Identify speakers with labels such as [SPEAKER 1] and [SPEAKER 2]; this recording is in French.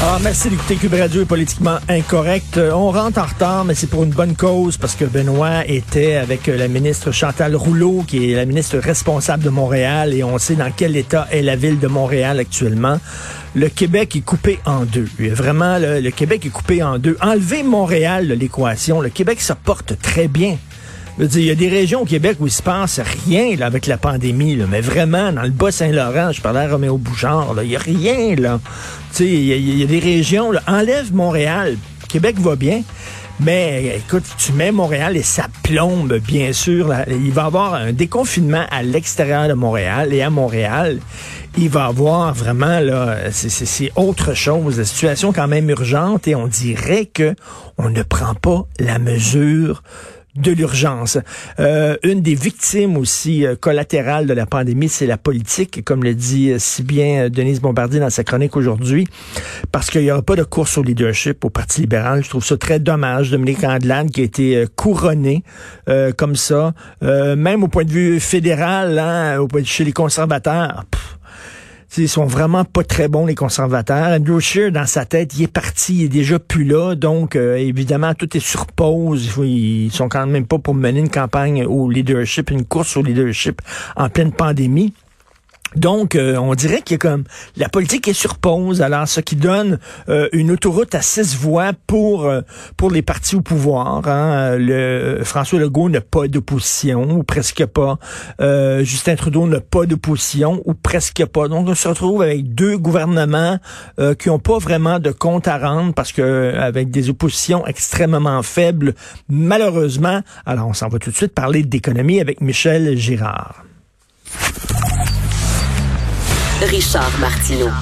[SPEAKER 1] Ah, merci d'écouter Cube Radio est politiquement incorrect. Euh, On rentre en retard, mais c'est pour une bonne cause parce que Benoît était avec euh, la ministre Chantal Rouleau, qui est la ministre responsable de Montréal, et on sait dans quel état est la ville de Montréal actuellement. Le Québec est coupé en deux. Vraiment, le, Québec est coupé en deux. Enlever Montréal de l'équation, le Québec se porte très bien. Il y a des régions au Québec où il se passe rien là, avec la pandémie, là, mais vraiment, dans le Bas-Saint-Laurent, je parlais à Roméo Bouchard, il n'y a rien, là. Il y, a- des régions, là, enlève Montréal, Québec va bien, mais écoute, tu mets Montréal et ça plombe, bien sûr. il va y avoir un déconfinement à l'extérieur de Montréal et à Montréal. Il va y avoir vraiment, là, c'est- autre chose. La situation quand même urgente et on dirait que on ne prend pas la mesure de l'urgence. Euh, une des victimes aussi euh, collatérales de la pandémie, c'est la politique, comme le dit euh, si bien Denise Bombardier dans sa chronique aujourd'hui, parce qu'il n'y aura pas de course au leadership au Parti libéral. Je trouve ça très dommage. Dominique Andelade qui a été couronné comme ça, même au point de vue fédéral, hein, au point chez les conservateurs. Ils sont vraiment pas très bons, les conservateurs. Andrew Scheer, dans sa tête, il est parti, il est déjà plus là. Donc, euh, évidemment, tout est sur pause. Ils sont quand même pas pour mener une campagne au leadership, une course au leadership en pleine pandémie. Donc, euh, on dirait qu'il y a comme la politique est sur pause. Alors, ce qui donne euh, une autoroute à six voies pour euh, pour les partis au pouvoir. hein. Le François Legault n'a pas d'opposition ou presque pas. Justin Trudeau n'a pas d'opposition ou presque pas. Donc, on se retrouve avec deux gouvernements qui n'ont pas vraiment de compte à rendre parce que avec des oppositions extrêmement faibles, malheureusement. Alors, on s'en va tout de suite parler d'économie avec Michel Girard.
[SPEAKER 2] Richard Martineau.